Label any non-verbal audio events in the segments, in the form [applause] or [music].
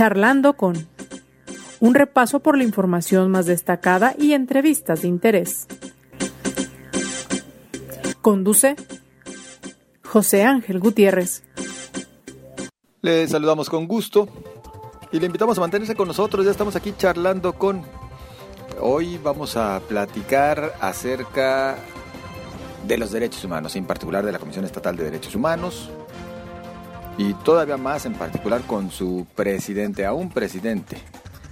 Charlando con un repaso por la información más destacada y entrevistas de interés. Conduce José Ángel Gutiérrez. Le saludamos con gusto y le invitamos a mantenerse con nosotros. Ya estamos aquí charlando con... Hoy vamos a platicar acerca de los derechos humanos, en particular de la Comisión Estatal de Derechos Humanos y todavía más en particular con su presidente, a un presidente,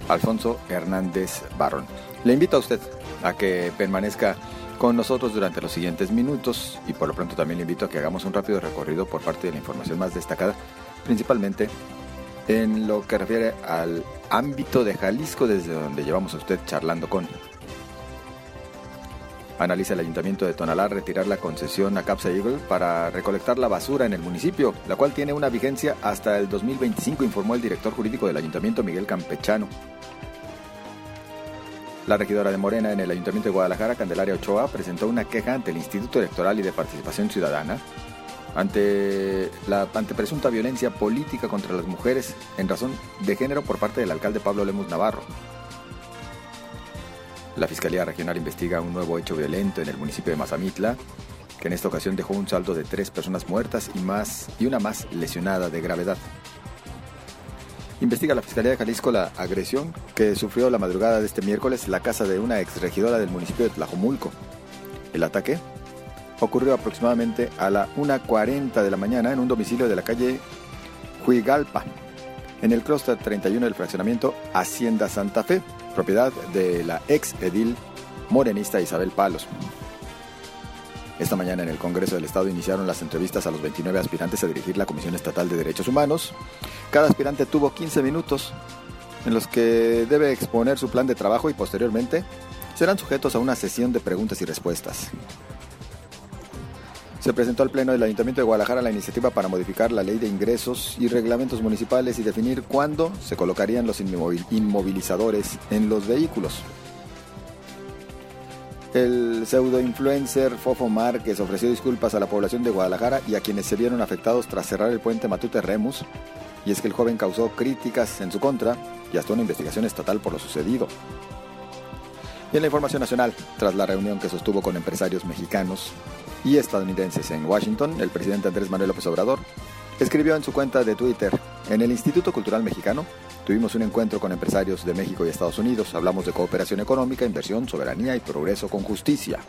Alfonso Hernández Barrón. Le invito a usted a que permanezca con nosotros durante los siguientes minutos y por lo pronto también le invito a que hagamos un rápido recorrido por parte de la información más destacada, principalmente en lo que refiere al ámbito de Jalisco desde donde llevamos a usted charlando con. Analiza el ayuntamiento de Tonalá retirar la concesión a Capsa Eagle para recolectar la basura en el municipio, la cual tiene una vigencia hasta el 2025, informó el director jurídico del ayuntamiento Miguel Campechano. La regidora de Morena en el Ayuntamiento de Guadalajara, Candelaria Ochoa, presentó una queja ante el Instituto Electoral y de Participación Ciudadana ante la ante presunta violencia política contra las mujeres en razón de género por parte del alcalde Pablo Lemus Navarro. La Fiscalía Regional investiga un nuevo hecho violento en el municipio de Mazamitla, que en esta ocasión dejó un saldo de tres personas muertas y más y una más lesionada de gravedad. Investiga la Fiscalía de Jalisco la agresión que sufrió la madrugada de este miércoles la casa de una exregidora del municipio de Tlajomulco. El ataque ocurrió aproximadamente a la 1.40 de la mañana en un domicilio de la calle Huigalpa, en el clúster 31 del fraccionamiento Hacienda Santa Fe, propiedad de la ex edil morenista Isabel Palos. Esta mañana en el Congreso del Estado iniciaron las entrevistas a los 29 aspirantes a dirigir la Comisión Estatal de Derechos Humanos. Cada aspirante tuvo 15 minutos en los que debe exponer su plan de trabajo y posteriormente serán sujetos a una sesión de preguntas y respuestas. Se presentó al Pleno del Ayuntamiento de Guadalajara la iniciativa para modificar la ley de ingresos y reglamentos municipales y definir cuándo se colocarían los inmovilizadores en los vehículos. El pseudo-influencer Fofo Márquez ofreció disculpas a la población de Guadalajara y a quienes se vieron afectados tras cerrar el puente Matute Remus, y es que el joven causó críticas en su contra y hasta una investigación estatal por lo sucedido. Y en la información nacional, tras la reunión que sostuvo con empresarios mexicanos y estadounidenses en Washington, el presidente Andrés Manuel López Obrador escribió en su cuenta de Twitter, en el Instituto Cultural Mexicano tuvimos un encuentro con empresarios de México y Estados Unidos, hablamos de cooperación económica, inversión, soberanía y progreso con justicia.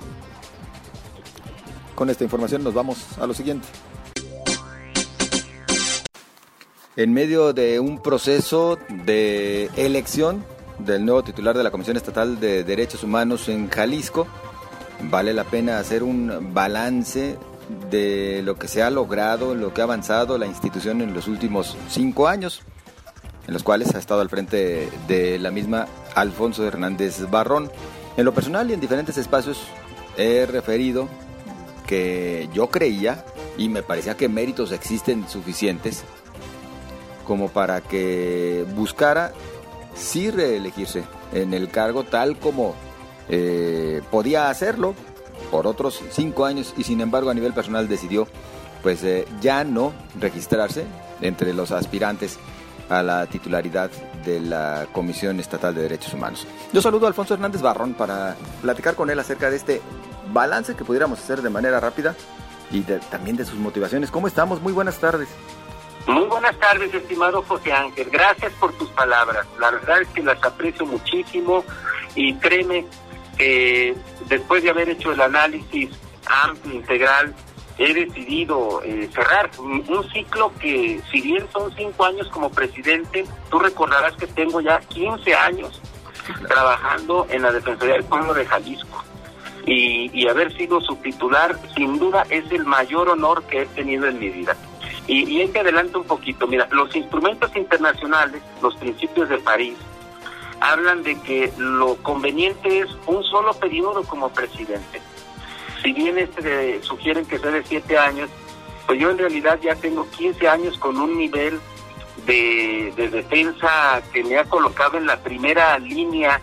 Con esta información nos vamos a lo siguiente. En medio de un proceso de elección del nuevo titular de la Comisión Estatal de Derechos Humanos en Jalisco, vale la pena hacer un balance de lo que se ha logrado, lo que ha avanzado la institución en los últimos cinco años, en los cuales ha estado al frente de la misma Alfonso Hernández Barrón. En lo personal y en diferentes espacios he referido que yo creía y me parecía que méritos existen suficientes como para que buscara sí reelegirse en el cargo tal como eh, podía hacerlo por otros cinco años y sin embargo a nivel personal decidió pues eh, ya no registrarse entre los aspirantes a la titularidad de la Comisión Estatal de Derechos Humanos. Yo saludo a Alfonso Hernández Barrón para platicar con él acerca de este balance que pudiéramos hacer de manera rápida y también de sus motivaciones. ¿Cómo estamos? Muy buenas tardes. Muy buenas tardes, estimado José Ángel. Gracias por tus palabras. La verdad es que las aprecio muchísimo y créeme que después de haber hecho el análisis amplio, integral, he decidido eh, cerrar un, ciclo que, si bien son cinco años como presidente, tú recordarás que tengo ya 15 años trabajando en la Defensoría del Pueblo de Jalisco. Y, haber sido su titular, sin duda, es el mayor honor que he tenido en mi vida. Y, y en que adelante un poquito, mira, los instrumentos internacionales, los principios de París, hablan de que lo conveniente es un solo periodo como presidente. Si bien este sugieren que sea de siete años, pues yo en realidad ya tengo 15 años con un nivel de, defensa que me ha colocado en la primera línea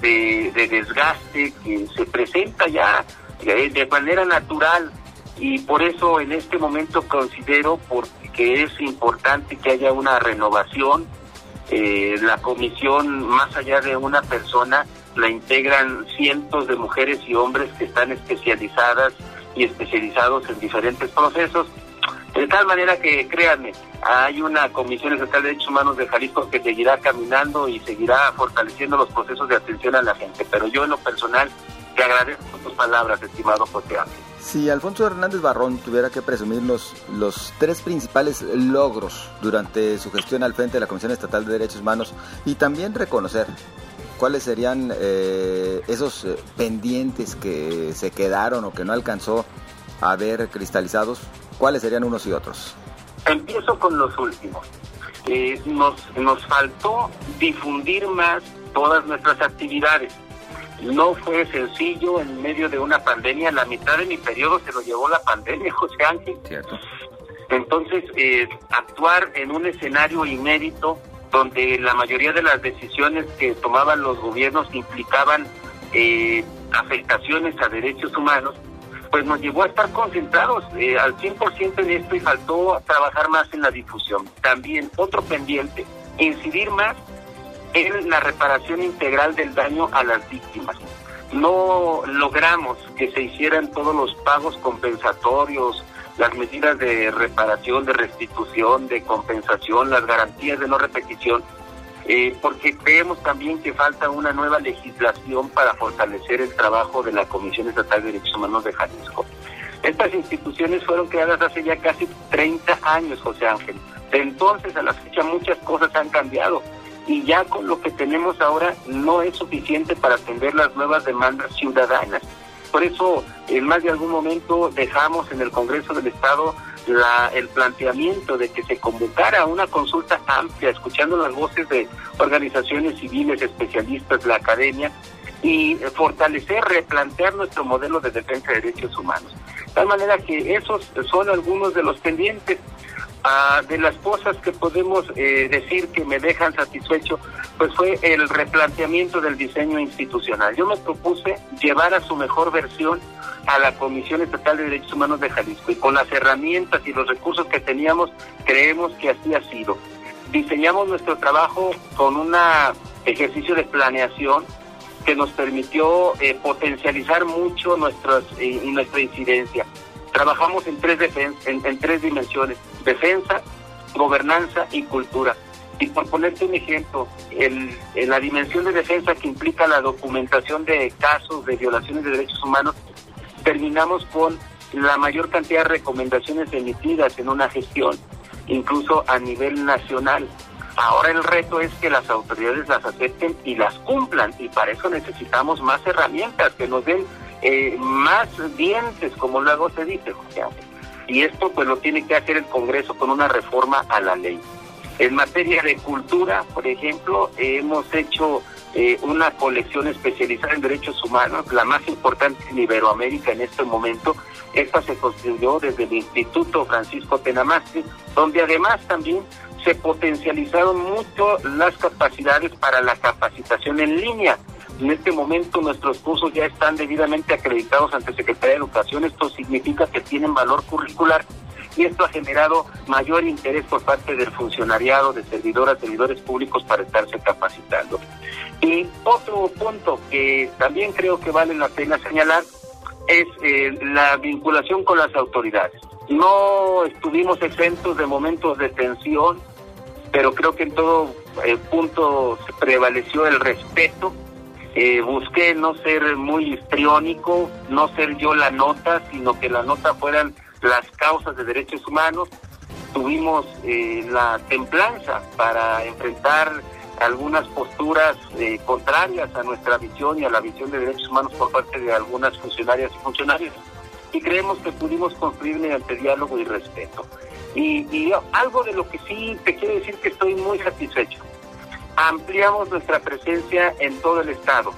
de, desgaste que se presenta ya de manera natural y por eso en este momento considero porque es importante que haya una renovación Eh, la comisión, más allá de una persona, la integran cientos de mujeres y hombres que están especializadas y especializados en diferentes procesos. De tal manera que, créanme, hay una Comisión Estatal de Derechos Humanos de Jalisco que seguirá caminando y seguirá fortaleciendo los procesos de atención a la gente. Pero yo en lo personal te agradezco tus palabras, estimado José Ángel. Si Alfonso Hernández Barrón tuviera que presumirnos los tres principales logros durante su gestión al frente de la Comisión Estatal de Derechos Humanos y también reconocer cuáles serían eh, esos eh, pendientes que se quedaron o que no alcanzó a ver cristalizados, ¿cuáles serían unos y otros? Empiezo con los últimos. Eh, nos, nos faltó difundir más todas nuestras actividades no fue sencillo en medio de una pandemia. La mitad de mi periodo se lo llevó la pandemia, [laughs] José Ángel. Cierto. Entonces, eh, actuar en un escenario inédito donde la mayoría de las decisiones que tomaban los gobiernos implicaban eh, afectaciones a derechos humanos, pues nos llevó a estar concentrados eh, al 100% en esto y faltó trabajar más en la difusión. También otro pendiente, incidir más en la reparación integral del daño a las víctimas. No logramos que se hicieran todos los pagos compensatorios, las medidas de reparación, de restitución, de compensación, las garantías de no repetición, eh, porque creemos también que falta una nueva legislación para fortalecer el trabajo de la Comisión Estatal de Derechos Humanos de Jalisco. Estas instituciones fueron creadas hace ya casi 30 años, José Ángel. De entonces a la fecha muchas cosas han cambiado y ya con lo que tenemos ahora no es suficiente para atender las nuevas demandas ciudadanas. Por eso, en más de algún momento dejamos en el Congreso del Estado la, el planteamiento de que se convocara una consulta amplia, escuchando las voces de organizaciones civiles, especialistas, la academia, y fortalecer, replantear nuestro modelo de defensa de derechos humanos. De tal manera que esos son algunos de los pendientes. Ah, de las cosas que podemos eh, decir que me dejan satisfecho, pues fue el replanteamiento del diseño institucional. Yo me propuse llevar a su mejor versión a la Comisión Estatal de Derechos Humanos de Jalisco y con las herramientas y los recursos que teníamos, creemos que así ha sido. Diseñamos nuestro trabajo con un ejercicio de planeación que nos permitió eh, potencializar mucho nuestras, eh, nuestra incidencia Trabajamos en tres, en, tres dimensiones, defensa, gobernanza y cultura. Y por ponerte un ejemplo, en la dimensión de defensa que implica la documentación de casos de violaciones de derechos humanos, terminamos con la mayor cantidad de recomendaciones emitidas en una gestión, incluso a nivel nacional. Ahora el reto es que las autoridades las acepten y las cumplan, y para eso necesitamos más herramientas que nos den eh, más dientes, como luego se dice, José Y esto pues lo tiene que hacer el Congreso con una reforma a la ley. En materia de cultura, por ejemplo, hemos hecho eh, una colección especializada en derechos humanos, la más importante en Iberoamérica en este momento. Esta se construyó desde el Instituto Francisco Tenamastri, donde además también se potencializaron mucho las capacidades para la capacitación en línea. En este momento nuestros cursos ya están debidamente acreditados ante Secretaría de Educación. Esto significa que tienen valor curricular y esto ha generado mayor interés por parte del funcionariado, de servidoras, servidores públicos para estarse capacitando. Y otro punto que también creo que vale la pena señalar es eh, la vinculación con las autoridades. No estuvimos exentos de momentos de tensión, pero creo que en todo eh, punto prevaleció el respeto eh, busqué no ser muy histriónico, no ser yo la nota, sino que la nota fueran las causas de derechos humanos. Tuvimos eh, la templanza para enfrentar algunas posturas eh, contrarias a nuestra visión y a la visión de derechos humanos por parte de algunas funcionarias y funcionarios. Y creemos que pudimos construir mediante diálogo y respeto. Y, y algo de lo que sí te quiero decir que estoy muy satisfecho ampliamos nuestra presencia en todo el estado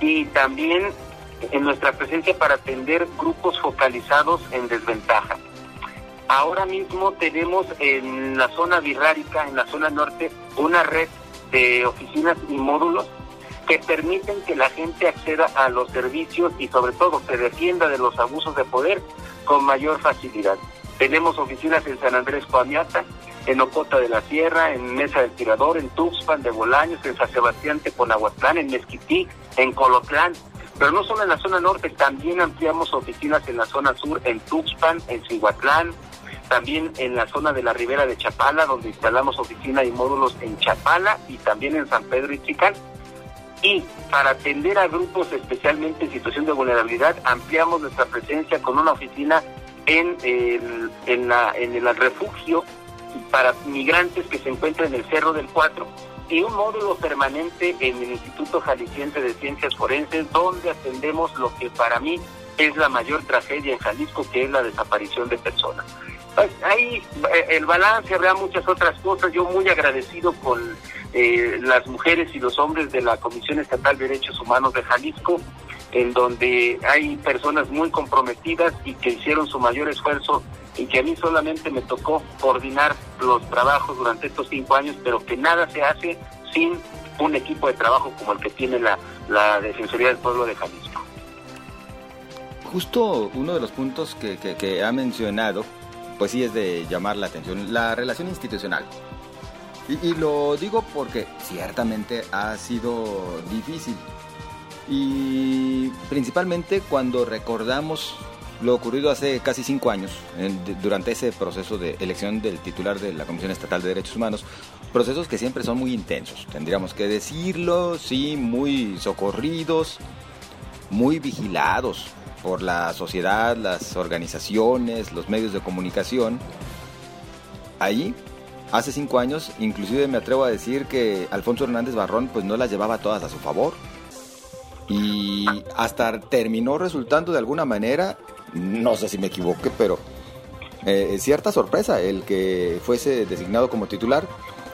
y también en nuestra presencia para atender grupos focalizados en desventaja. Ahora mismo tenemos en la zona birrárica, en la zona norte, una red de oficinas y módulos que permiten que la gente acceda a los servicios y sobre todo se defienda de los abusos de poder con mayor facilidad. Tenemos oficinas en San Andrés Coamiata, en Ocota de la Sierra, en Mesa del Tirador, en Tuxpan de Bolaños, en San Sebastián Teponahuatlán, en Mezquití, en Colotlán. Pero no solo en la zona norte, también ampliamos oficinas en la zona sur, en Tuxpan, en Cihuatlán, también en la zona de la Ribera de Chapala, donde instalamos oficina y módulos en Chapala y también en San Pedro y Chicán. Y para atender a grupos especialmente en situación de vulnerabilidad, ampliamos nuestra presencia con una oficina en el, en la, en el refugio para migrantes que se encuentran en el Cerro del Cuatro y un módulo permanente en el Instituto Jalisciense de Ciencias Forenses, donde atendemos lo que para mí es la mayor tragedia en Jalisco, que es la desaparición de personas. Pues, ahí eh, el balance, habrá muchas otras cosas. Yo muy agradecido con eh, las mujeres y los hombres de la Comisión Estatal de Derechos Humanos de Jalisco, en donde hay personas muy comprometidas y que hicieron su mayor esfuerzo y que a mí solamente me tocó coordinar los trabajos durante estos cinco años, pero que nada se hace sin un equipo de trabajo como el que tiene la, la Defensoría del Pueblo de Jalisco. Justo uno de los puntos que, que ha mencionado pues sí es de llamar la atención. La relación institucional. Y, lo digo porque ciertamente ha sido difícil. Y principalmente cuando recordamos lo ocurrido hace casi cinco años, durante ese proceso de elección del titular de la Comisión Estatal de Derechos Humanos, procesos que siempre son muy intensos, tendríamos que decirlo, sí, muy socorridos, muy vigilados, por la sociedad, las organizaciones, los medios de comunicación. Ahí, hace cinco años, inclusive me atrevo a decir que Alfonso Hernández Barrón pues no las llevaba todas a su favor. Y hasta terminó resultando de alguna manera, no sé si me equivoqué, pero eh, cierta sorpresa el que fuese designado como titular.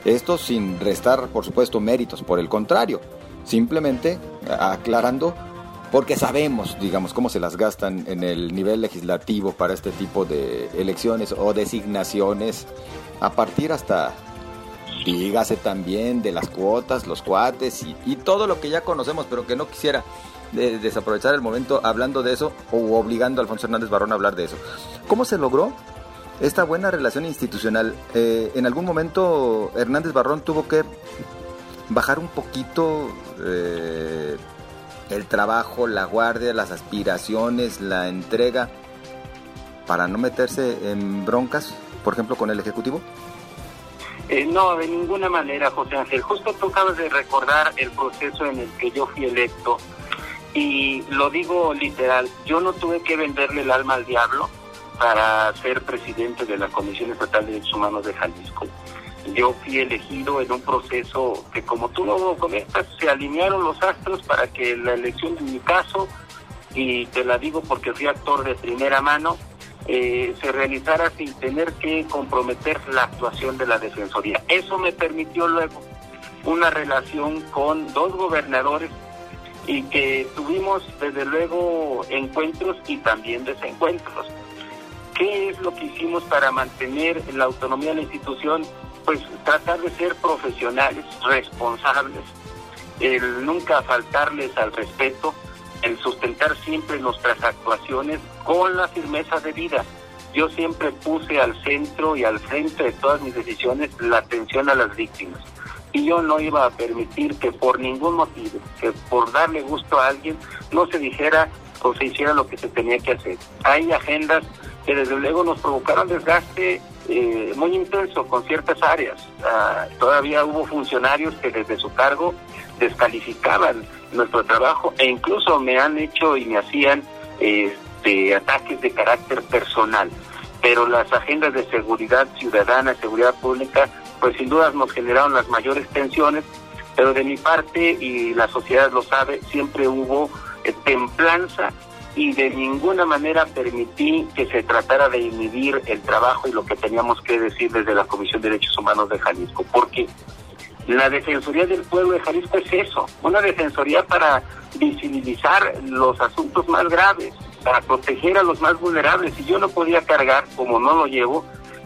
Esto sin restar, por supuesto, méritos, por el contrario, simplemente aclarando porque sabemos, digamos, cómo se las gastan en el nivel legislativo para este tipo de elecciones o designaciones, a partir hasta, dígase también, de las cuotas, los cuates y, todo lo que ya conocemos, pero que no quisiera desaprovechar el momento hablando de eso o obligando a Alfonso Hernández Barrón a hablar de eso. ¿Cómo se logró esta buena relación institucional? Eh, en algún momento Hernández Barrón tuvo que bajar un poquito... Eh, el trabajo, la guardia, las aspiraciones, la entrega, para no meterse en broncas, por ejemplo, con el Ejecutivo? Eh, no, de ninguna manera, José Ángel. Justo tú acabas de recordar el proceso en el que yo fui electo y lo digo literal, yo no tuve que venderle el alma al diablo para ser presidente de la Comisión Estatal de Derechos Humanos de Jalisco yo fui elegido en un proceso que como tú lo comentas, se alinearon los astros para que la elección de mi caso, y te la digo porque fui actor de primera mano, eh, se realizara sin tener que comprometer la actuación de la Defensoría. Eso me permitió luego una relación con dos gobernadores y que tuvimos desde luego encuentros y también desencuentros. ¿Qué es lo que hicimos para mantener la autonomía de la institución? pues tratar de ser profesionales, responsables, el nunca faltarles al respeto, el sustentar siempre nuestras actuaciones con la firmeza de vida. Yo siempre puse al centro y al frente de todas mis decisiones la atención a las víctimas. Y yo no iba a permitir que por ningún motivo, que por darle gusto a alguien, no se dijera o se hiciera lo que se tenía que hacer. Hay agendas que desde luego nos provocaron desgaste eh, muy intenso con ciertas áreas. Ah, todavía hubo funcionarios que desde su cargo descalificaban nuestro trabajo e incluso me han hecho y me hacían este, ataques de carácter personal. Pero las agendas de seguridad ciudadana, seguridad pública, pues sin duda nos generaron las mayores tensiones, pero de mi parte, y la sociedad lo sabe, siempre hubo eh, templanza y de ninguna manera permití que se tratara de inhibir el trabajo y lo que teníamos que decir desde la Comisión de Derechos Humanos de Jalisco, porque la Defensoría del Pueblo de Jalisco es eso, una defensoría para visibilizar los asuntos más graves, para proteger a los más vulnerables, y yo no podía cargar, como no lo llevo,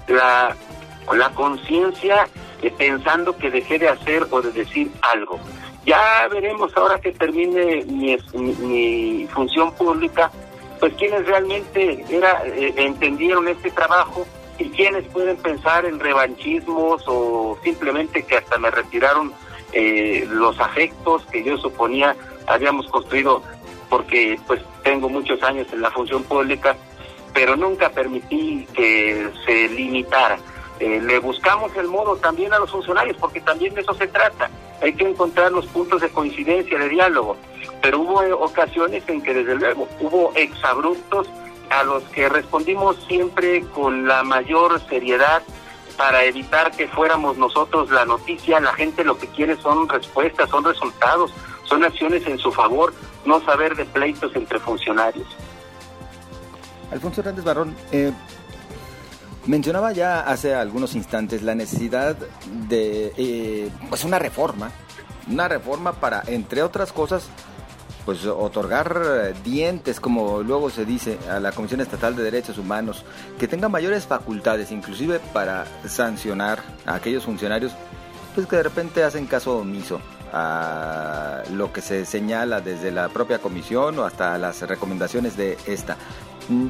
la, la conciencia eh, pensando que dejé de hacer o de decir algo. Ya veremos ahora que termine mi, función pública, pues quienes realmente era, eh, entendieron este trabajo y quienes pueden pensar en revanchismos o simplemente que hasta me retiraron eh, los afectos que yo suponía habíamos construido porque pues tengo muchos años en la función pública, pero nunca permití que se limitara. Eh, le buscamos el modo también a los funcionarios, porque también de eso se trata. Hay que encontrar los puntos de coincidencia, de diálogo. Pero hubo ocasiones en que desde luego hubo exabruptos a los que respondimos siempre con la mayor seriedad para evitar que fuéramos nosotros la noticia. La gente lo que quiere son respuestas, son resultados, son acciones en su favor, no saber de pleitos entre funcionarios. Alfonso Hernández Barrón, eh, mencionaba ya hace algunos instantes la necesidad de eh, pues una reforma, una reforma para, entre otras cosas, pues otorgar eh, dientes, como luego se dice, a la Comisión Estatal de Derechos Humanos, que tenga mayores facultades, inclusive para sancionar a aquellos funcionarios pues que de repente hacen caso omiso a lo que se señala desde la propia comisión o hasta las recomendaciones de esta.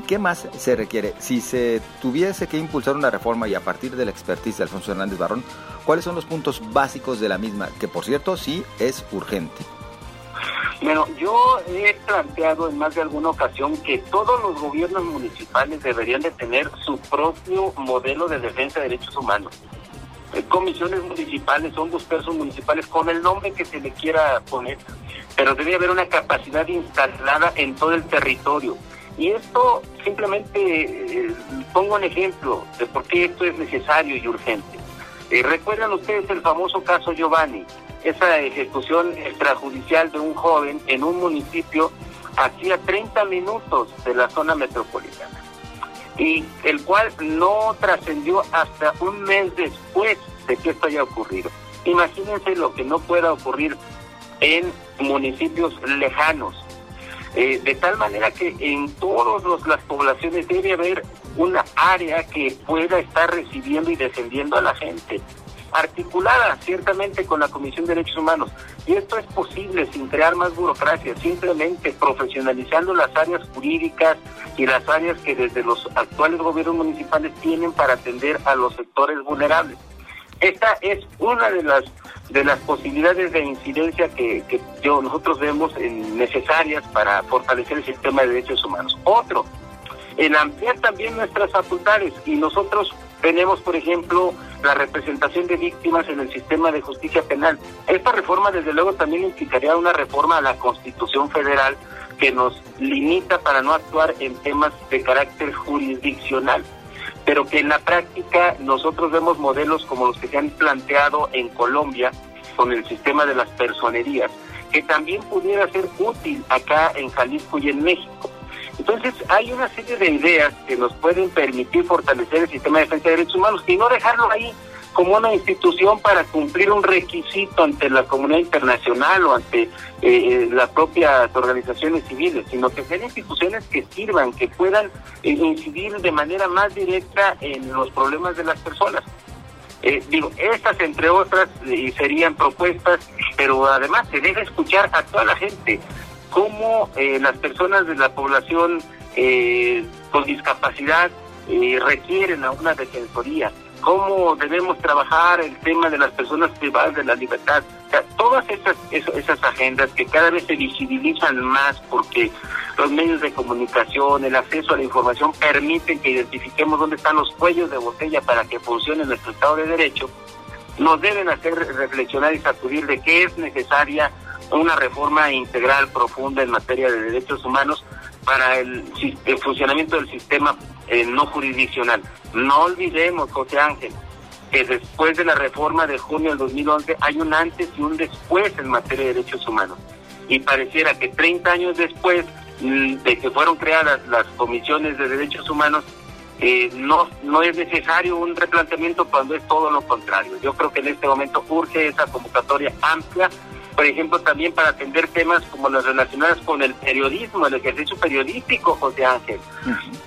¿Qué más se requiere? Si se tuviese que impulsar una reforma y a partir de la expertise de Alfonso Hernández Barrón, ¿cuáles son los puntos básicos de la misma? Que por cierto sí es urgente. Bueno, yo he planteado en más de alguna ocasión que todos los gobiernos municipales deberían de tener su propio modelo de defensa de derechos humanos. Eh, comisiones municipales, son persos municipales, con el nombre que se le quiera poner, pero debe haber una capacidad instalada en todo el territorio. Y esto simplemente eh, pongo un ejemplo de por qué esto es necesario y urgente. Eh, ¿Recuerdan ustedes el famoso caso Giovanni? esa ejecución extrajudicial de un joven en un municipio hacía 30 minutos de la zona metropolitana y el cual no trascendió hasta un mes después de que esto haya ocurrido. Imagínense lo que no pueda ocurrir en municipios lejanos, eh, de tal manera que en todas las poblaciones debe haber una área que pueda estar recibiendo y defendiendo a la gente articulada ciertamente con la Comisión de Derechos Humanos. Y esto es posible sin crear más burocracia, simplemente profesionalizando las áreas jurídicas y las áreas que desde los actuales gobiernos municipales tienen para atender a los sectores vulnerables. Esta es una de las de las posibilidades de incidencia que, yo, nosotros vemos necesarias para fortalecer el sistema de derechos humanos. Otro, el ampliar también nuestras facultades y nosotros tenemos, por ejemplo, la representación de víctimas en el sistema de justicia penal. Esta reforma, desde luego, también implicaría una reforma a la Constitución Federal que nos limita para no actuar en temas de carácter jurisdiccional, pero que en la práctica nosotros vemos modelos como los que se han planteado en Colombia con el sistema de las personerías, que también pudiera ser útil acá en Jalisco y en México. Entonces, hay una serie de ideas que nos pueden permitir fortalecer el sistema de defensa de derechos humanos y no dejarlo ahí como una institución para cumplir un requisito ante la comunidad internacional o ante eh, eh, las propias organizaciones civiles, sino que sean instituciones que sirvan, que puedan incidir de manera más directa en los problemas de las personas. digo, estas entre otras serían propuestas, pero además se debe escuchar a toda la gente cómo eh, las personas de la población eh, con discapacidad eh, requieren a una defensoría, cómo debemos trabajar el tema de las personas privadas de la libertad. O sea, todas esas, esas agendas que cada vez se visibilizan más porque los medios de comunicación, el acceso a la información permiten que identifiquemos dónde están los cuellos de botella para que funcione nuestro Estado de Derecho, nos deben hacer reflexionar y sacudir de qué es necesaria una reforma integral profunda en materia de derechos humanos para el, funcionamiento del sistema eh, no jurisdiccional. No olvidemos, José Ángel, que después de la reforma de junio del 2011 hay un antes y un después en materia de derechos humanos. Y pareciera que 30 años después mm, de que fueron creadas las comisiones de derechos humanos, eh, no, no es necesario un replanteamiento cuando es todo lo contrario. Yo creo que en este momento urge esa convocatoria amplia por ejemplo, también para atender temas como las relacionadas con el periodismo, el ejercicio periodístico, José Ángel,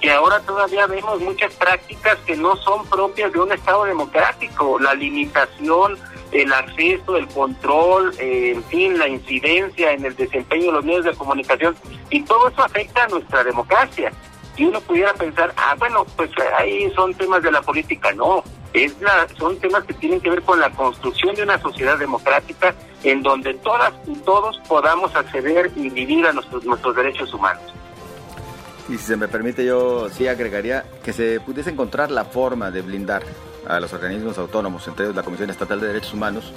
que ahora todavía vemos muchas prácticas que no son propias de un Estado democrático, la limitación, el acceso, el control, eh, en fin, la incidencia en el desempeño de los medios de comunicación, y todo eso afecta a nuestra democracia. Y uno pudiera pensar, ah, bueno, pues ahí son temas de la política. No, es la, son temas que tienen que ver con la construcción de una sociedad democrática en donde todas y todos podamos acceder y vivir a nuestros, nuestros derechos humanos. Y si se me permite, yo sí agregaría que se pudiese encontrar la forma de blindar a los organismos autónomos, entre ellos la Comisión Estatal de Derechos Humanos,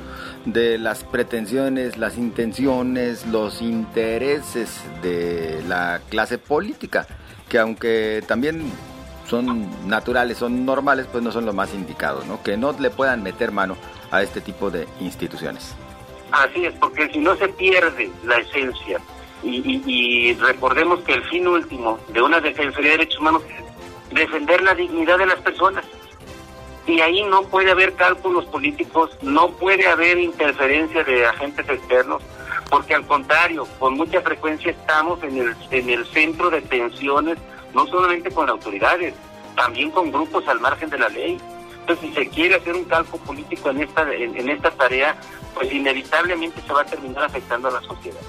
de las pretensiones, las intenciones, los intereses de la clase política, que aunque también son naturales, son normales, pues no son lo más indicados, ¿no? Que no le puedan meter mano a este tipo de instituciones. Así es, porque si no se pierde la esencia y, recordemos que el fin último de una defensoría de derechos humanos es defender la dignidad de las personas. Y ahí no puede haber cálculos políticos, no puede haber interferencia de agentes externos, porque al contrario, con mucha frecuencia estamos en el, en el centro de tensiones, no solamente con autoridades, también con grupos al margen de la ley. Entonces, si se quiere hacer un cálculo político en esta, en esta tarea, pues inevitablemente se va a terminar afectando a la sociedad.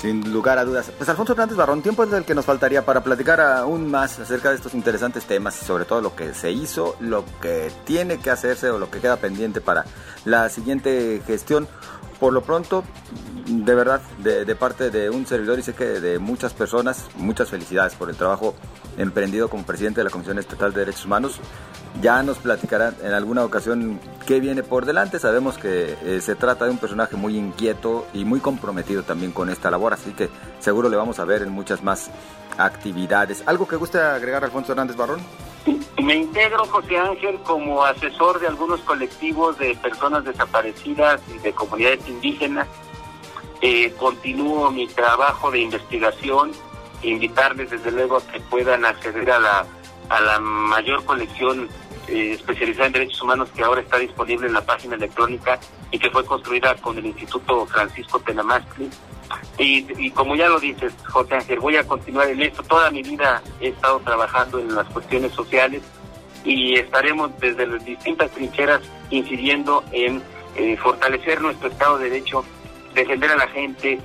Sin lugar a dudas. Pues Alfonso Hernández Barrón, tiempo es el que nos faltaría para platicar aún más acerca de estos interesantes temas y sobre todo lo que se hizo, lo que tiene que hacerse o lo que queda pendiente para la siguiente gestión. Por lo pronto, de verdad, de, parte de un servidor y sé que de muchas personas, muchas felicidades por el trabajo emprendido como presidente de la Comisión Estatal de Derechos Humanos. Ya nos platicarán en alguna ocasión qué viene por delante. Sabemos que eh, se trata de un personaje muy inquieto y muy comprometido también con esta labor, así que seguro le vamos a ver en muchas más actividades. ¿Algo que guste agregar, Alfonso Hernández Barrón? Me integro, José Ángel, como asesor de algunos colectivos de personas desaparecidas y de comunidades indígenas. Eh, continúo mi trabajo de investigación, invitarles desde luego a que puedan acceder a la a la mayor colección eh, especializada en derechos humanos que ahora está disponible en la página electrónica y que fue construida con el Instituto Francisco Tenamastri. Y, y como ya lo dices, José Ángel, voy a continuar en esto. Toda mi vida he estado trabajando en las cuestiones sociales y estaremos desde las distintas trincheras incidiendo en eh, fortalecer nuestro Estado de Derecho, defender a la gente,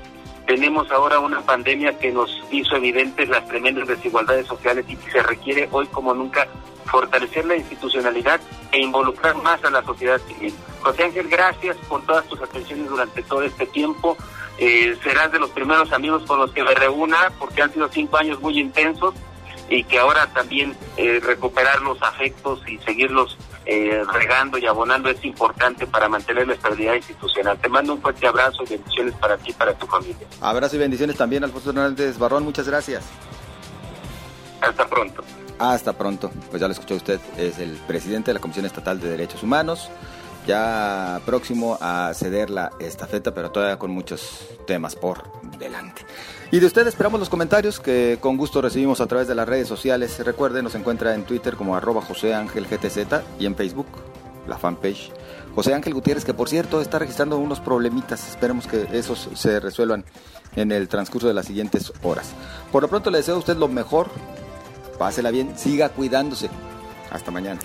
tenemos ahora una pandemia que nos hizo evidentes las tremendas desigualdades sociales y que se requiere hoy como nunca fortalecer la institucionalidad e involucrar más a la sociedad civil. José Ángel, gracias por todas tus atenciones durante todo este tiempo. Eh, serás de los primeros amigos con los que me reúna porque han sido cinco años muy intensos y que ahora también eh, recuperar los afectos y seguirlos eh, regando y abonando es importante para mantener la estabilidad institucional. Te mando un fuerte abrazo y bendiciones para ti y para tu familia. Abrazo y bendiciones también, Alfonso Hernández Barrón. Muchas gracias. Hasta pronto. Hasta pronto. Pues ya lo escuchó usted, es el presidente de la Comisión Estatal de Derechos Humanos, ya próximo a ceder la estafeta, pero todavía con muchos temas por delante. Y de usted esperamos los comentarios que con gusto recibimos a través de las redes sociales. Recuerde, nos encuentra en Twitter como arroba José Ángel GTZ y en Facebook, la fanpage. José Ángel Gutiérrez, que por cierto está registrando unos problemitas. Esperemos que esos se resuelvan en el transcurso de las siguientes horas. Por lo pronto le deseo a usted lo mejor. Pásela bien, siga cuidándose. Hasta mañana.